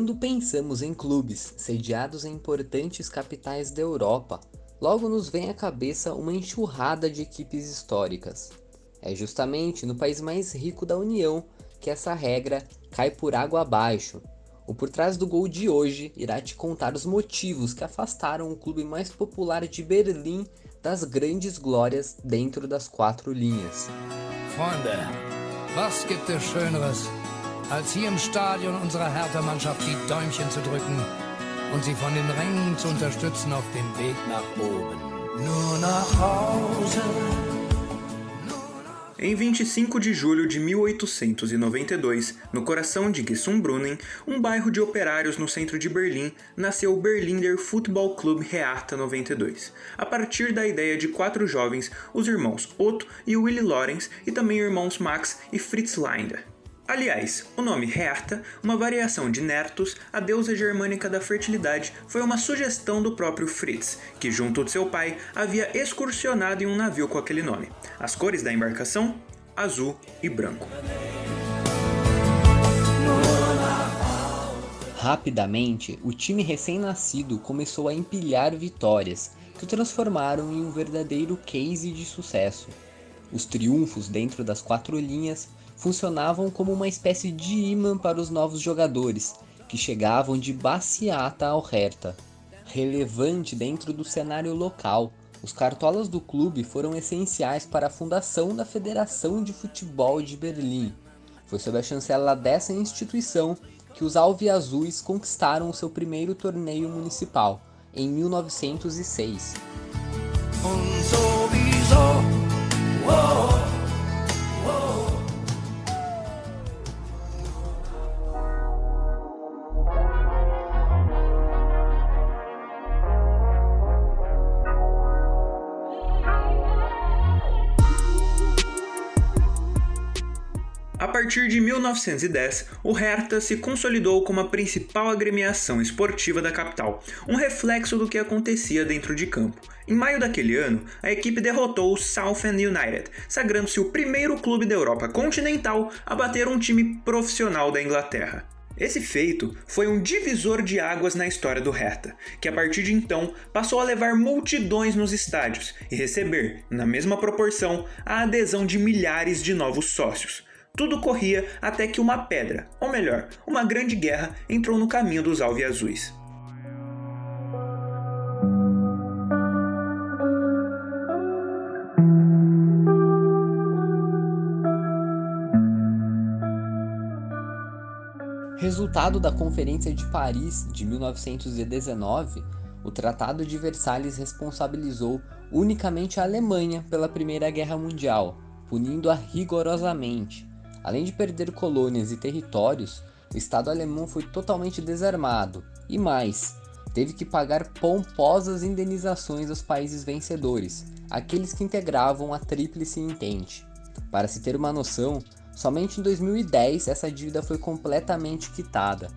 Quando pensamos em clubes sediados em importantes capitais da Europa, logo nos vem à cabeça uma enxurrada de equipes históricas. É justamente no país mais rico da União que essa regra cai por água abaixo. O Por Trás do Gol de hoje irá te contar os motivos que afastaram o clube mais popular de Berlim das grandes glórias dentro das quatro linhas. Freunde, was gibt es als hier im Stadion unserer Hertha-Mannschaft die Däumchen zu drücken und sie von den Rängen zu unterstützen auf dem Weg nach oben. Nur nach Hause. Em 25 de julho de 1892, no coração de Gesundbrunnen, um bairro de operários no centro de Berlim, nasceu o Berliner Football Club Hertha 92, a partir da ideia de quatro jovens, os irmãos Otto e Willy Lorenz, e também irmãos Max e Fritz Leinder. Aliás, o nome Herta, uma variação de Nertus, a deusa germânica da fertilidade, foi uma sugestão do próprio Fritz, que junto de seu pai havia excursionado em um navio com aquele nome. As cores da embarcação? Azul e branco. Rapidamente, o time recém-nascido começou a empilhar vitórias, que o transformaram em um verdadeiro case de sucesso. Os triunfos dentro das quatro linhas funcionavam como uma espécie de imã para os novos jogadores, que chegavam de Baciata ao Hertha. Relevante dentro do cenário local, os cartolas do clube foram essenciais para a fundação da Federação de Futebol de Berlim. Foi sob a chancela dessa instituição que os alviazuis conquistaram o seu primeiro torneio municipal, em 1906. Partir de 1910, o Hertha se consolidou como a principal agremiação esportiva da capital, um reflexo do que acontecia dentro de campo. Em maio daquele ano, a equipe derrotou o Southend United, sagrando-se o primeiro clube da Europa continental a bater um time profissional da Inglaterra. Esse feito foi um divisor de águas na história do Hertha, que a partir de então passou a levar multidões nos estádios e receber, na mesma proporção, a adesão de milhares de novos sócios. Tudo corria até que uma pedra, ou melhor, uma grande guerra, entrou no caminho dos alviazuis. Resultado da Conferência de Paris de 1919, o Tratado de Versalhes responsabilizou unicamente a Alemanha pela Primeira Guerra Mundial, punindo-a rigorosamente. Além de perder colônias e territórios, o Estado alemão foi totalmente desarmado e mais, teve que pagar pomposas indenizações aos países vencedores, aqueles que integravam a Tríplice Entente. Para se ter uma noção, somente em 2010 essa dívida foi completamente quitada.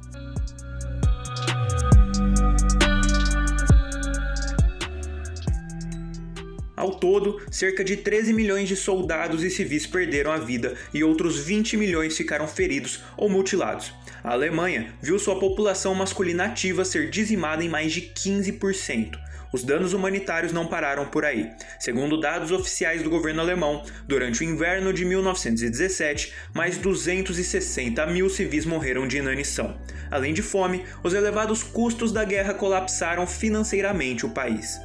Todo, cerca de 13 milhões de soldados e civis perderam a vida e outros 20 milhões ficaram feridos ou mutilados. A Alemanha viu sua população masculina ativa ser dizimada em mais de 15%. Os danos humanitários não pararam por aí. Segundo dados oficiais do governo alemão, durante o inverno de 1917, mais 260 mil civis morreram de inanição. Além de fome, os elevados custos da guerra colapsaram financeiramente o país.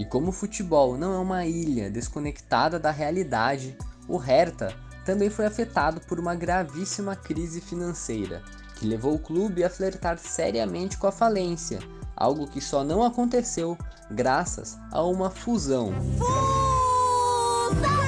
E como o futebol não é uma ilha desconectada da realidade, o Hertha também foi afetado por uma gravíssima crise financeira, que levou o clube a flertar seriamente com a falência, algo que só não aconteceu graças a uma fusão. Fusão!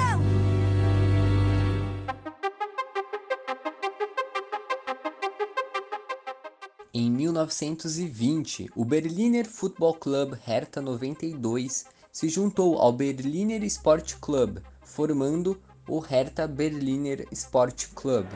1920, o Berliner Football Club Hertha 92 se juntou ao Berliner Sport Club, formando o Hertha Berliner Sport Club.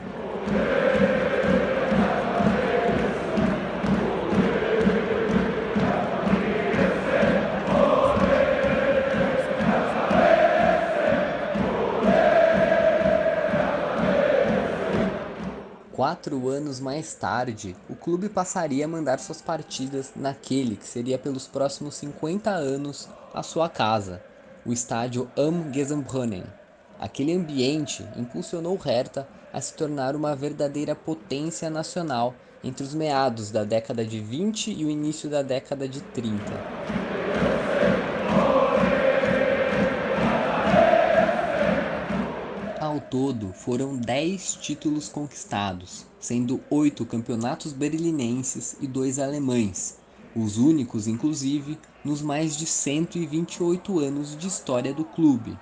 Quatro anos mais tarde, clube passaria a mandar suas partidas naquele que seria pelos próximos 50 anos a sua casa, o estádio Am Gesenbrunnen. Aquele ambiente impulsionou Hertha a se tornar uma verdadeira potência nacional entre os meados da década de 20 e o início da década de 30. Todo, foram 10 títulos conquistados, sendo 8 campeonatos berlinenses e 2 alemães, os únicos, inclusive, nos mais de 128 anos de história do clube.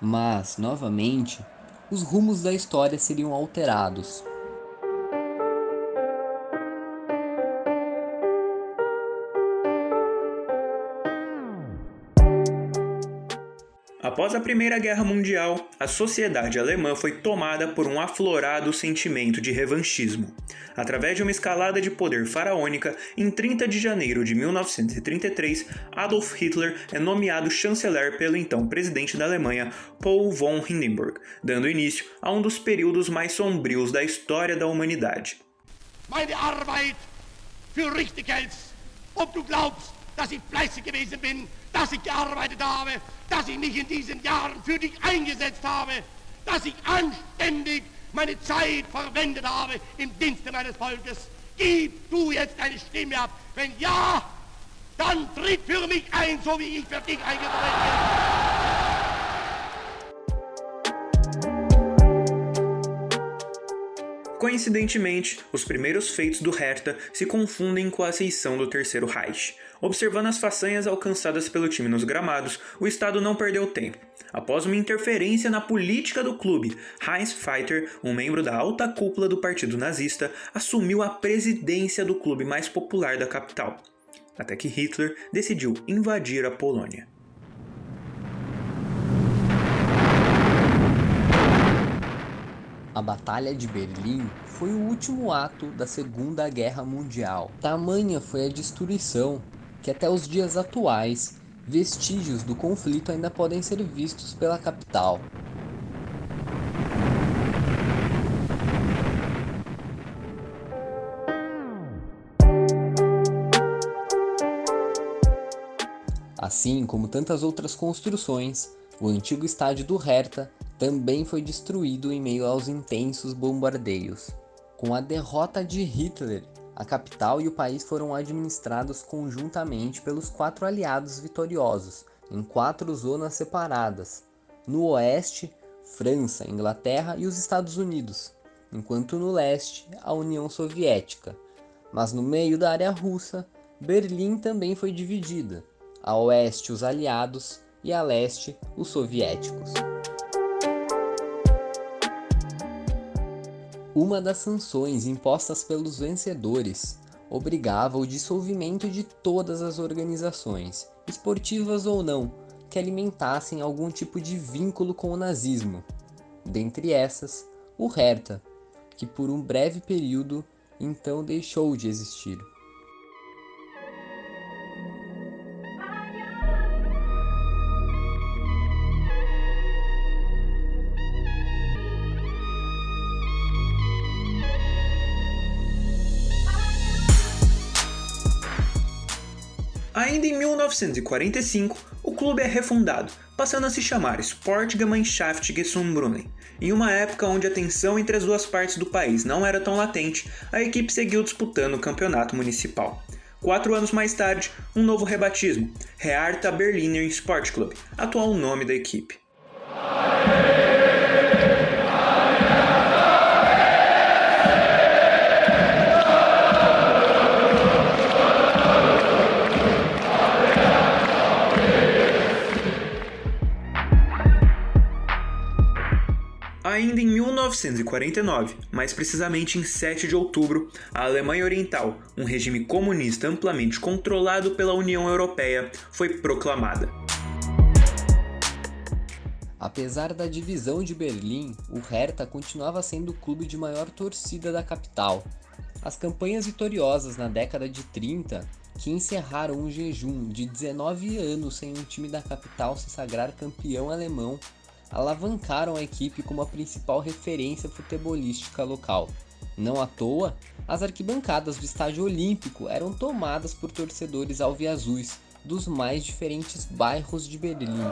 Mas, novamente, os rumos da história seriam alterados. Após a Primeira Guerra Mundial, a sociedade alemã foi tomada por um aflorado sentimento de revanchismo. Através de uma escalada de poder faraônica, em 30 de janeiro de 1933, Adolf Hitler é nomeado chanceler pelo então presidente da Alemanha, Paul von Hindenburg, dando início a um dos períodos mais sombrios da história da humanidade. Meine Arbeit für richtig hältst, ob du glaubst, dass ich fleißig gewesen bin, dass ich gearbeitet habe, dass ich mich in diesen Jahren für dich eingesetzt habe, dass ich anständig meine Zeit verwendet habe im Dienste meines Volkes. Gib du jetzt deine Stimme ab. Wenn ja, dann tritt für mich ein, so wie ich für dich eingetreten bin. Coincidentemente, os primeiros feitos do Hertha se confundem com a ascensão do Terceiro Reich. Observando as façanhas alcançadas pelo time nos gramados, o Estado não perdeu tempo. Após uma interferência na política do clube, Heinz Feiter, um membro da alta cúpula do partido nazista, assumiu a presidência do clube mais popular da capital. Até que Hitler decidiu invadir a Polônia. A Batalha de Berlim foi o último ato da Segunda Guerra Mundial. Tamanha foi a destruição que até os dias atuais vestígios do conflito ainda podem ser vistos pela capital. Assim como tantas outras construções, o antigo estádio do Hertha também foi destruído em meio aos intensos bombardeios. Com a derrota de Hitler, a capital e o país foram administrados conjuntamente pelos quatro aliados vitoriosos, em quatro zonas separadas. No oeste, França, Inglaterra e os Estados Unidos, enquanto no leste, a União Soviética. Mas no meio da área russa, Berlim também foi dividida. A oeste, os aliados e a leste, os soviéticos. Uma das sanções impostas pelos vencedores obrigava o dissolvimento de todas as organizações, esportivas ou não, que alimentassem algum tipo de vínculo com o nazismo. Dentre essas, o Hertha, que por um breve período então deixou de existir. Ainda em 1945, o clube é refundado, passando a se chamar Sportgemeinschaft Gesundbrunnen. Em uma época onde a tensão entre as duas partes do país não era tão latente, a equipe seguiu disputando o campeonato municipal. Quatro anos mais tarde, um novo rebatismo, Hertha Berliner Sport Club, atual nome da equipe. 1949, mais precisamente em 7 de outubro, a Alemanha Oriental, um regime comunista amplamente controlado pela União Europeia, foi proclamada. Apesar da divisão de Berlim, o Hertha continuava sendo o clube de maior torcida da capital. As campanhas vitoriosas na década de 30, que encerraram um jejum de 19 anos sem um time da capital se sagrar campeão alemão, alavancaram a equipe como a principal referência futebolística local. Não à toa, as arquibancadas do estádio olímpico eram tomadas por torcedores alviazuis dos mais diferentes bairros de Berlim.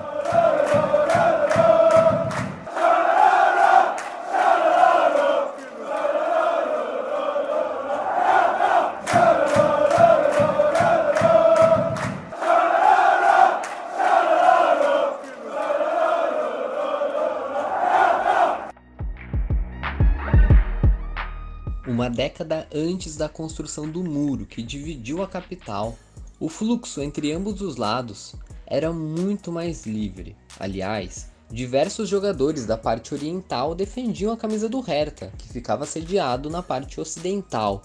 Uma década antes da construção do muro que dividiu a capital, o fluxo entre ambos os lados era muito mais livre. Aliás, diversos jogadores da parte oriental defendiam a camisa do Hertha, que ficava sediado na parte ocidental.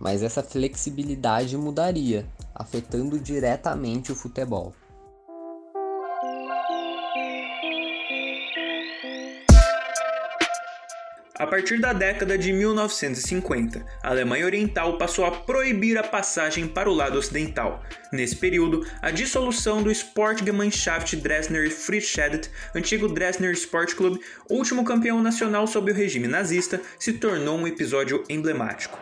Mas essa flexibilidade mudaria, afetando diretamente o futebol. A partir da década de 1950, a Alemanha Oriental passou a proibir a passagem para o lado ocidental. Nesse período, a dissolução do Sportgemeinschaft Dresdner Friedrichstadt, antigo Dresdner Sport Club, último campeão nacional sob o regime nazista, se tornou um episódio emblemático.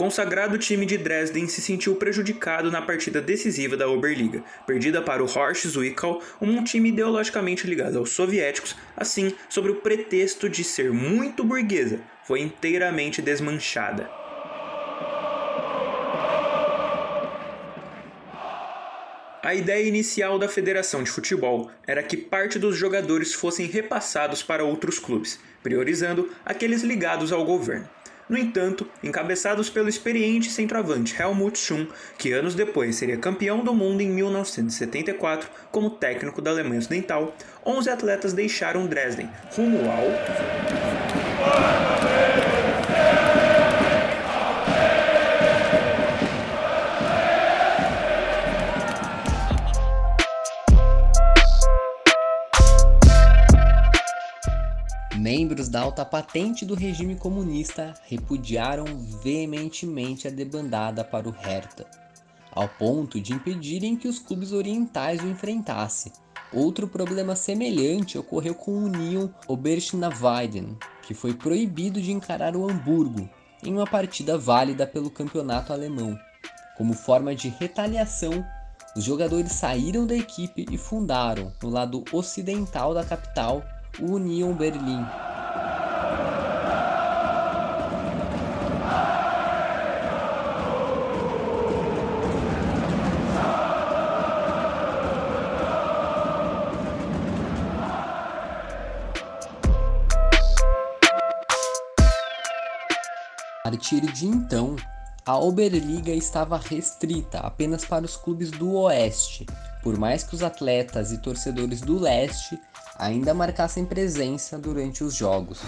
Consagrado time de Dresden se sentiu prejudicado na partida decisiva da Oberliga, perdida para o Horst Zwickau, um time ideologicamente ligado aos soviéticos, assim, sobre o pretexto de ser muito burguesa, foi inteiramente desmanchada. A ideia inicial da Federação de Futebol era que parte dos jogadores fossem repassados para outros clubes, priorizando aqueles ligados ao governo. No entanto, encabeçados pelo experiente centroavante Helmut Schum, que anos depois seria campeão do mundo em 1974 como técnico da Alemanha Ocidental, 11 atletas deixaram Dresden rumo ao Membros da alta patente do regime comunista repudiaram veementemente a debandada para o Hertha, ao ponto de impedirem que os clubes orientais o enfrentassem. Outro problema semelhante ocorreu com o Union Oberschnaviden, que foi proibido de encarar o Hamburgo em uma partida válida pelo campeonato alemão. Como forma de retaliação, os jogadores saíram da equipe e fundaram, no lado ocidental da capital, Union Berlin. A partir de então, a Oberliga estava restrita apenas para os clubes do Oeste, por mais que os atletas e torcedores do Leste ainda marcassem presença durante os jogos.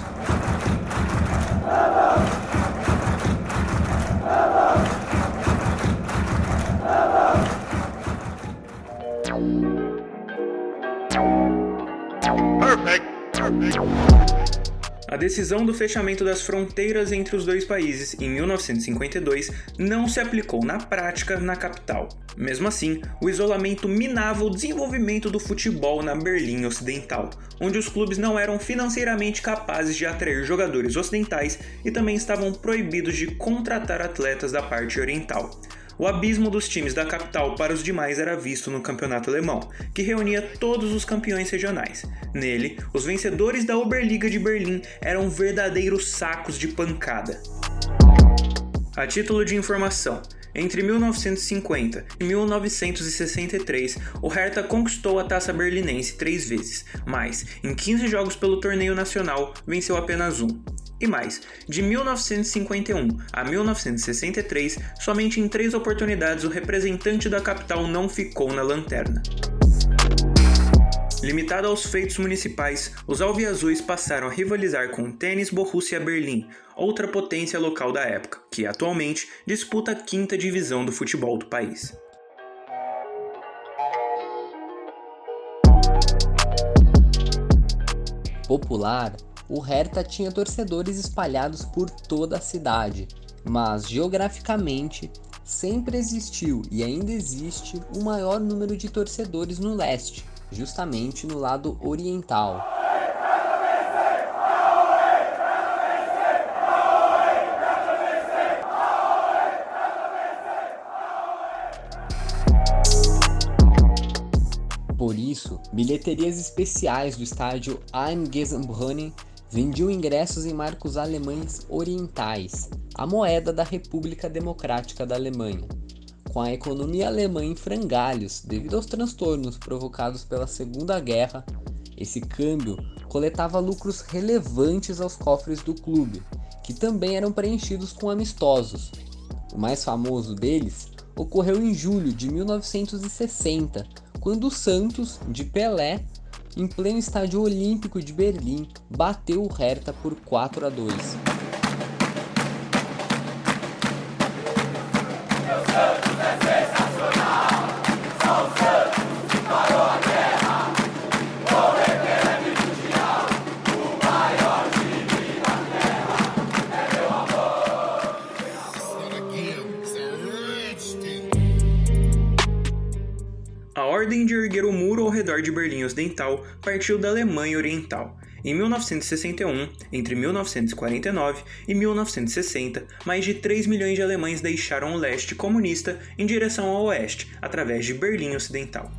A decisão do fechamento das fronteiras entre os dois países em 1952 não se aplicou na prática na capital. Mesmo assim, o isolamento minava o desenvolvimento do futebol na Berlim Ocidental, onde os clubes não eram financeiramente capazes de atrair jogadores ocidentais e também estavam proibidos de contratar atletas da parte oriental. O abismo dos times da capital para os demais era visto no campeonato alemão, que reunia todos os campeões regionais. Nele, os vencedores da Oberliga de Berlim eram verdadeiros sacos de pancada. A título de informação, entre 1950 e 1963, o Hertha conquistou a taça berlinense três vezes, mas, em 15 jogos pelo torneio nacional, venceu apenas um. E mais, de 1951 a 1963, somente em três oportunidades o representante da capital não ficou na lanterna. Limitado aos feitos municipais, os alviazuis passaram a rivalizar com o Tênis Borussia Berlim, outra potência local da época, que atualmente disputa a quinta divisão do futebol do país. Popular o Hertha tinha torcedores espalhados por toda a cidade, mas geograficamente sempre existiu e ainda existe o maior número de torcedores no leste, justamente no lado oriental. Por isso, bilheterias especiais do estádio Eimgesenbrunnen vendiam ingressos em marcos alemães orientais, a moeda da República Democrática da Alemanha. Com a economia alemã em frangalhos devido aos transtornos provocados pela Segunda Guerra, esse câmbio coletava lucros relevantes aos cofres do clube, que também eram preenchidos com amistosos. O mais famoso deles ocorreu em julho de 1960, quando o Santos, de Pelé, em pleno estádio olímpico de Berlim, bateu o Hertha por 4 a 2. Ordem de erguer o muro ao redor de Berlim Ocidental partiu da Alemanha Oriental. Em 1961, entre 1949 e 1960, mais de 3 milhões de alemães deixaram o leste comunista em direção ao oeste, através de Berlim Ocidental.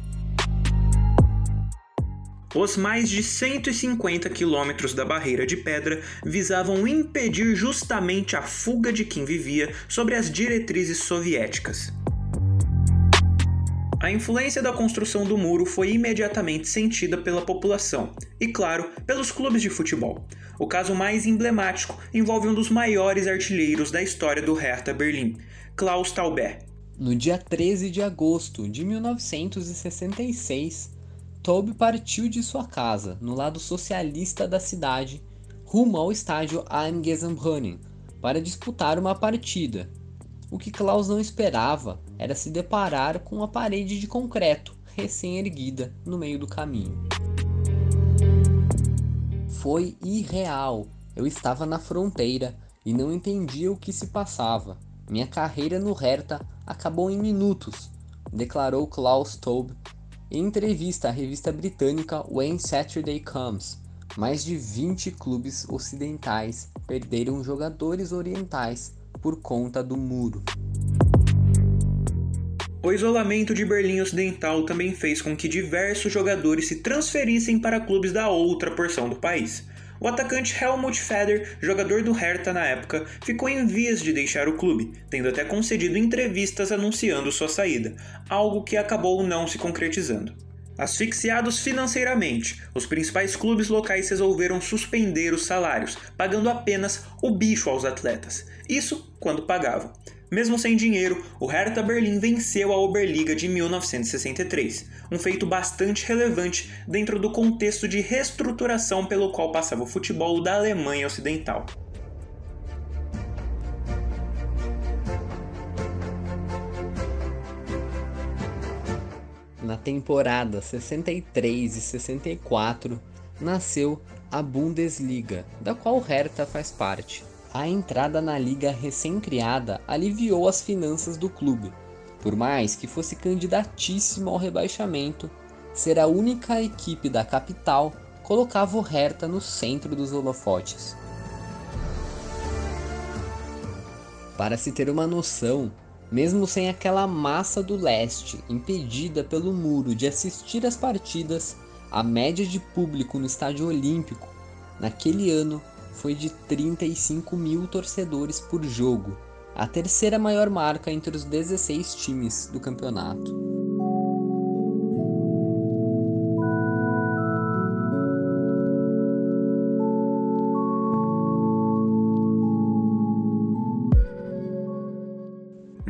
Os mais de 150 quilômetros da barreira de pedra visavam impedir justamente a fuga de quem vivia sobre as diretrizes soviéticas. A influência da construção do muro foi imediatamente sentida pela população e, claro, pelos clubes de futebol. O caso mais emblemático envolve um dos maiores artilheiros da história do Hertha Berlim, Klaus Tauber. No dia 13 de agosto de 1966, Taube partiu de sua casa, no lado socialista da cidade, rumo ao estádio Eimgesenbrunnen, para disputar uma partida. O que Klaus não esperava era se deparar com uma parede de concreto recém-erguida no meio do caminho. Foi irreal. Eu estava na fronteira e não entendia o que se passava. Minha carreira no Hertha acabou em minutos, declarou Klaus Taube em entrevista à revista britânica When Saturday Comes. Mais de 20 clubes ocidentais perderam jogadores orientais por conta do muro. O isolamento de Berlim Ocidental também fez com que diversos jogadores se transferissem para clubes da outra porção do país. O atacante Helmut Feder, jogador do Hertha na época, ficou em vias de deixar o clube, tendo até concedido entrevistas anunciando sua saída, algo que acabou não se concretizando. Asfixiados financeiramente, os principais clubes locais resolveram suspender os salários, pagando apenas o bicho aos atletas. Isso quando pagavam. Mesmo sem dinheiro, o Hertha Berlim venceu a Oberliga de 1963, um feito bastante relevante dentro do contexto de reestruturação pelo qual passava o futebol da Alemanha Ocidental. Na temporada 63 e 64 nasceu a Bundesliga, da qual Hertha faz parte. A entrada na liga recém-criada aliviou as finanças do clube. Por mais que fosse candidatíssimo ao rebaixamento, ser a única equipe da capital colocava o Hertha no centro dos holofotes. Para se ter uma noção, mesmo sem aquela massa do leste impedida pelo muro de assistir às partidas, a média de público no estádio olímpico naquele ano foi de 35 mil torcedores por jogo, a terceira maior marca entre os 16 times do campeonato.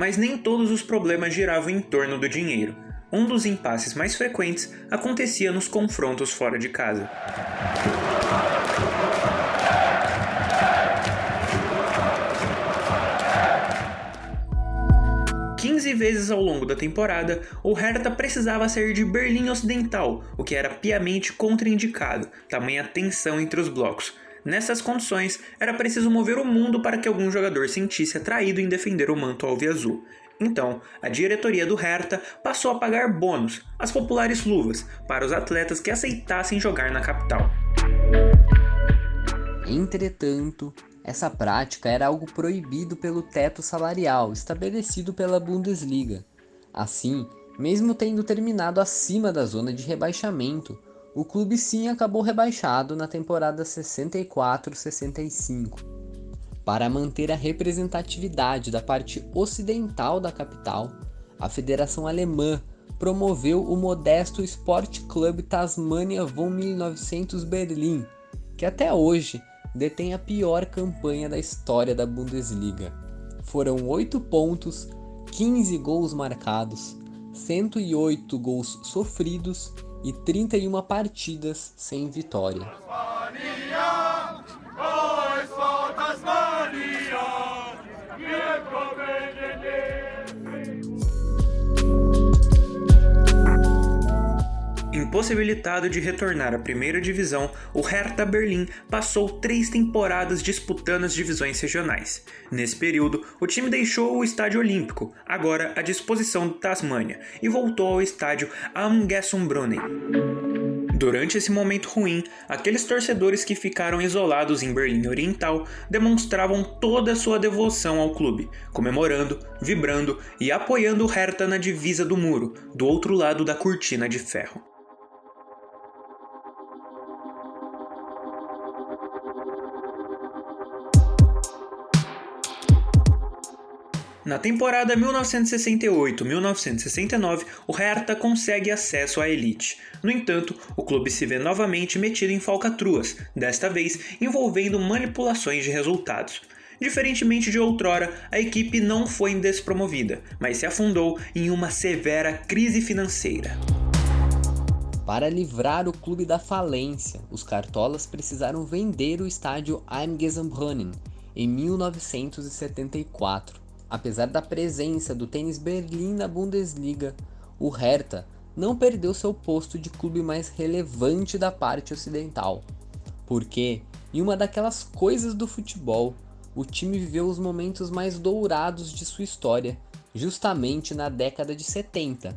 Mas nem todos os problemas giravam em torno do dinheiro. Um dos impasses mais frequentes acontecia nos confrontos fora de casa. 15 vezes ao longo da temporada, o Hertha precisava sair de Berlim Ocidental, o que era piamente contraindicado, tamanha tensão entre os blocos. Nessas condições, era preciso mover o mundo para que algum jogador sentisse atraído em defender o manto alviazul. Então, a diretoria do Hertha passou a pagar bônus, as populares luvas, para os atletas que aceitassem jogar na capital. Entretanto, essa prática era algo proibido pelo teto salarial estabelecido pela Bundesliga. Assim, mesmo tendo terminado acima da zona de rebaixamento, o clube sim acabou rebaixado na temporada 64-65. Para manter a representatividade da parte ocidental da capital, a Federação Alemã promoveu o modesto Sport Club Tasmania von 1900 Berlim, que até hoje detém a pior campanha da história da Bundesliga. Foram 8 pontos, 15 gols marcados, 108 gols sofridos e 31 partidas sem vitória. Impossibilitado de retornar à primeira divisão, o Hertha Berlim passou três temporadas disputando as divisões regionais. Nesse período, o time deixou o Estádio Olímpico, agora à disposição do Tasmânia, e voltou ao estádio Am Gessenbrunnen. Durante esse momento ruim, aqueles torcedores que ficaram isolados em Berlim Oriental demonstravam toda sua devoção ao clube, comemorando, vibrando e apoiando o Hertha na divisa do muro, do outro lado da cortina de ferro. Na temporada 1968-1969, o Hertha consegue acesso à elite. No entanto, o clube se vê novamente metido em falcatruas, desta vez envolvendo manipulações de resultados. Diferentemente de outrora, a equipe não foi despromovida, mas se afundou em uma severa crise financeira. Para livrar o clube da falência, os cartolas precisaram vender o estádio Eimgesenbrunnen em 1974 Apesar da presença do tênis Berlim na Bundesliga, o Hertha não perdeu seu posto de clube mais relevante da parte ocidental, porque, em uma daquelas coisas do futebol, o time viveu os momentos mais dourados de sua história, justamente na década de 70.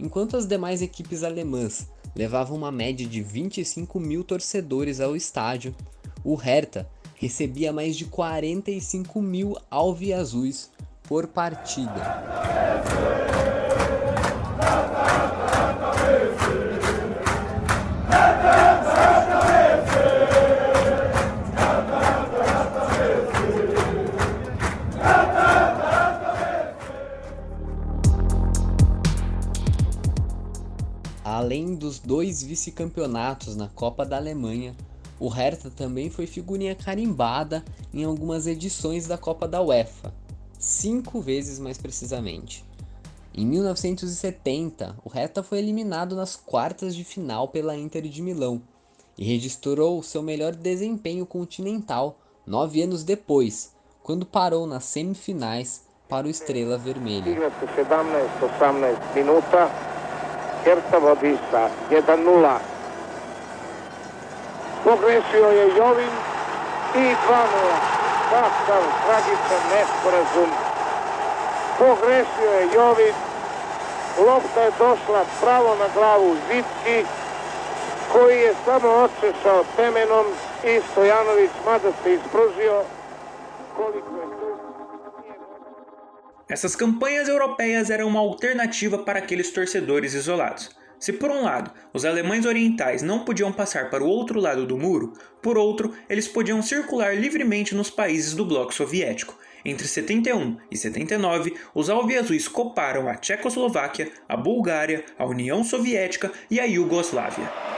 Enquanto as demais equipes alemãs levavam uma média de 25 mil torcedores ao estádio, o Hertha recebia mais de 45 mil alviazuis por partida. Além dos dois vice-campeonatos na Copa da Alemanha, o Hertha também foi figurinha carimbada em algumas edições da Copa da UEFA, cinco vezes mais precisamente. Em 1970, o Reta foi eliminado nas quartas de final pela Inter de Milão e registrou seu melhor desempenho continental nove anos depois, quando parou nas semifinais para o Estrela Vermelha. Pogrešio je Jovin i 2 kakav tragičan nesporazum. Pogrešio je Jović, lopta je došla pravo na glavu Zitki, koji je samo očešao temenom i Stojanović, mada se ispružio koliko je Essas campanhas europeias eram uma alternativa para aqueles torcedores isolados. Se por um lado os alemães orientais não podiam passar para o outro lado do muro, por outro eles podiam circular livremente nos países do bloco soviético. Entre 71 e 79, os alviazuis coparam a Tchecoslováquia, a Bulgária, a União Soviética e a Iugoslávia.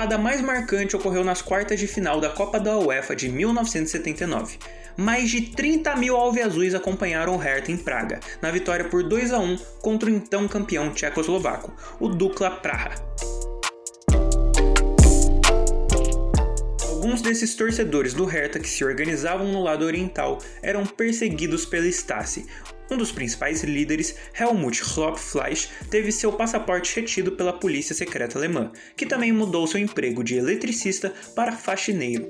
Copada mais marcante ocorreu nas quartas de final da Copa da UEFA de 1979. Mais de 30 mil alveazuis acompanharam o Hertha em Praga, na vitória por 2 a 1 contra o então campeão tchecoslovaco, o Dukla Praha. Alguns desses torcedores do Hertha que se organizavam no lado oriental eram perseguidos pela Stasi. Um dos principais líderes, Helmut Hloppfleisch, teve seu passaporte retido pela polícia secreta alemã, que também mudou seu emprego de eletricista para faxineiro.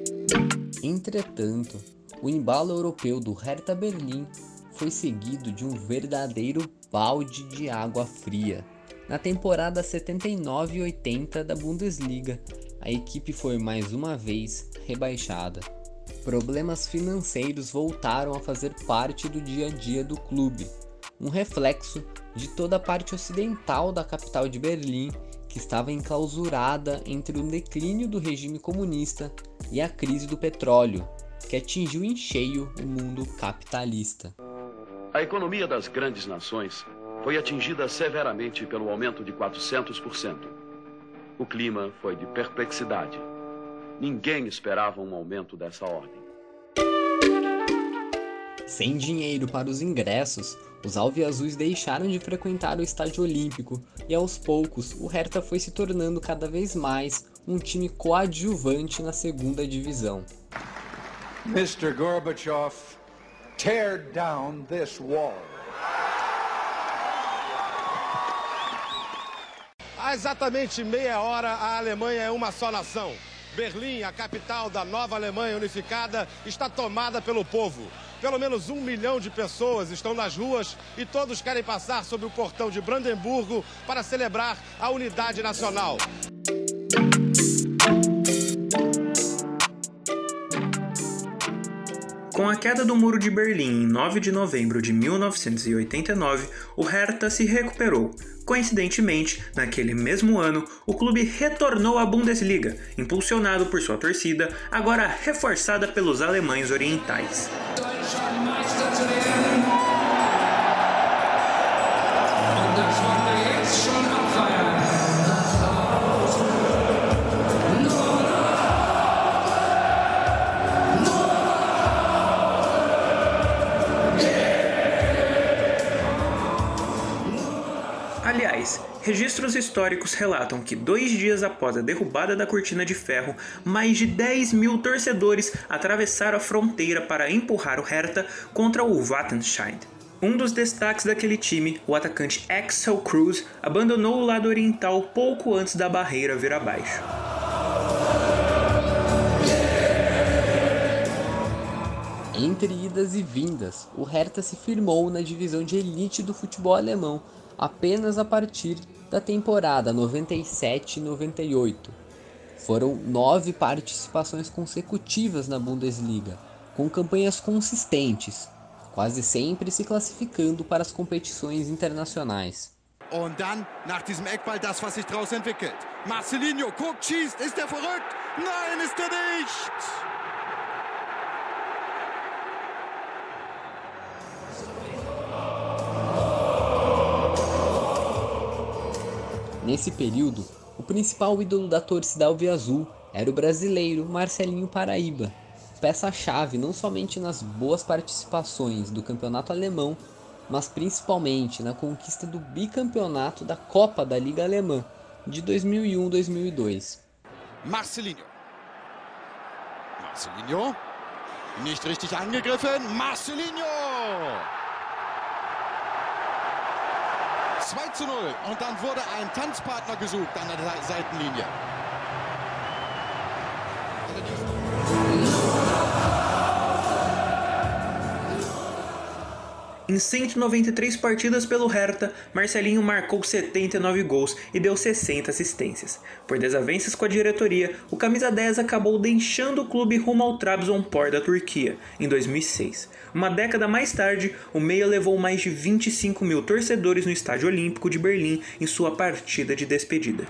Entretanto, o embalo europeu do Hertha Berlim foi seguido de um verdadeiro balde de água fria. Na temporada 79 e 80 da Bundesliga, a equipe foi mais uma vez rebaixada. Problemas financeiros voltaram a fazer parte do dia a dia do clube, um reflexo de toda a parte ocidental da capital de Berlim, que estava enclausurada entre o declínio do regime comunista e a crise do petróleo, que atingiu em cheio o mundo capitalista. A economia das grandes nações foi atingida severamente pelo aumento de 400%. O clima foi de perplexidade. Ninguém esperava um aumento dessa ordem. Sem dinheiro para os ingressos, os alviazuis deixaram de frequentar o estádio olímpico e aos poucos o Hertha foi se tornando cada vez mais um time coadjuvante na segunda divisão. Mr. Gorbachev, tear down this wall. Há exatamente meia hora, a Alemanha é uma só nação. Berlim, a capital da nova Alemanha unificada, está tomada pelo povo. Pelo menos um milhão de pessoas estão nas ruas e todos querem passar sob o portão de Brandemburgo para celebrar a unidade nacional. Com a queda do Muro de Berlim em 9 de novembro de 1989, o Hertha se recuperou. Coincidentemente, naquele mesmo ano, o clube retornou à Bundesliga, impulsionado por sua torcida, agora reforçada pelos alemães orientais. Registros históricos relatam que dois dias após a derrubada da cortina de ferro, mais de 10 mil torcedores atravessaram a fronteira para empurrar o Hertha contra o Wattenscheid. Um dos destaques daquele time, o atacante Axel Cruz, abandonou o lado oriental pouco antes da barreira vir abaixo. Entre idas e vindas, o Hertha se firmou na divisão de elite do futebol alemão apenas a partir da temporada 97-98. Foram nove participações consecutivas na Bundesliga, com campanhas consistentes, quase sempre se classificando para as competições internacionais. Und dann, nach diesem Eckball, das, was sich daraus entwickelt. Marcelinho guckt, schießt, ist er verrückt? Nein, ist er nicht! Nesse período, o principal ídolo da torcida alviazul era o brasileiro Marcelinho Paraíba, peça-chave não somente nas boas participações do campeonato alemão, mas principalmente na conquista do bicampeonato da Copa da Liga Alemã de 2001-2002. Marcelinho. Marcelinho. Nicht richtig angegriffen. Marcelinho! 2 zu 0. Und dann wurde ein Tanzpartner gesucht an der Seitenlinie. Em 193 partidas pelo Hertha, Marcelinho marcou 79 gols e deu 60 assistências. Por desavenças com a diretoria, o camisa 10 acabou deixando o clube rumo ao Trabzonspor da Turquia em 2006. Uma década mais tarde, o meia levou mais de 25 mil torcedores no Estádio Olímpico de Berlim em sua partida de despedida.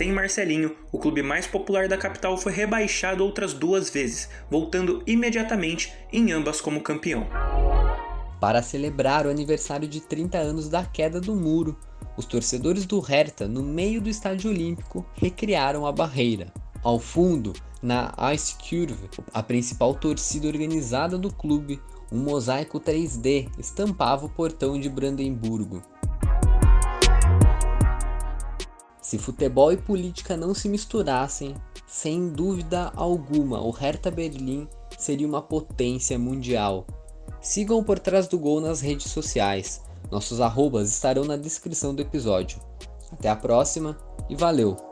Sem Marcelinho, o clube mais popular da capital foi rebaixado outras duas vezes, voltando imediatamente em ambas como campeão. Para celebrar o aniversário de 30 anos da queda do muro, os torcedores do Hertha, no meio do estádio olímpico, recriaram a barreira. Ao fundo, na Ice Curve, a principal torcida organizada do clube, um mosaico 3D estampava o portão de Brandemburgo. Se futebol e política não se misturassem, sem dúvida alguma o Hertha Berlim seria uma potência mundial. Sigam por trás do gol nas redes sociais. Nossos arrobas estarão na descrição do episódio. Até a próxima e valeu!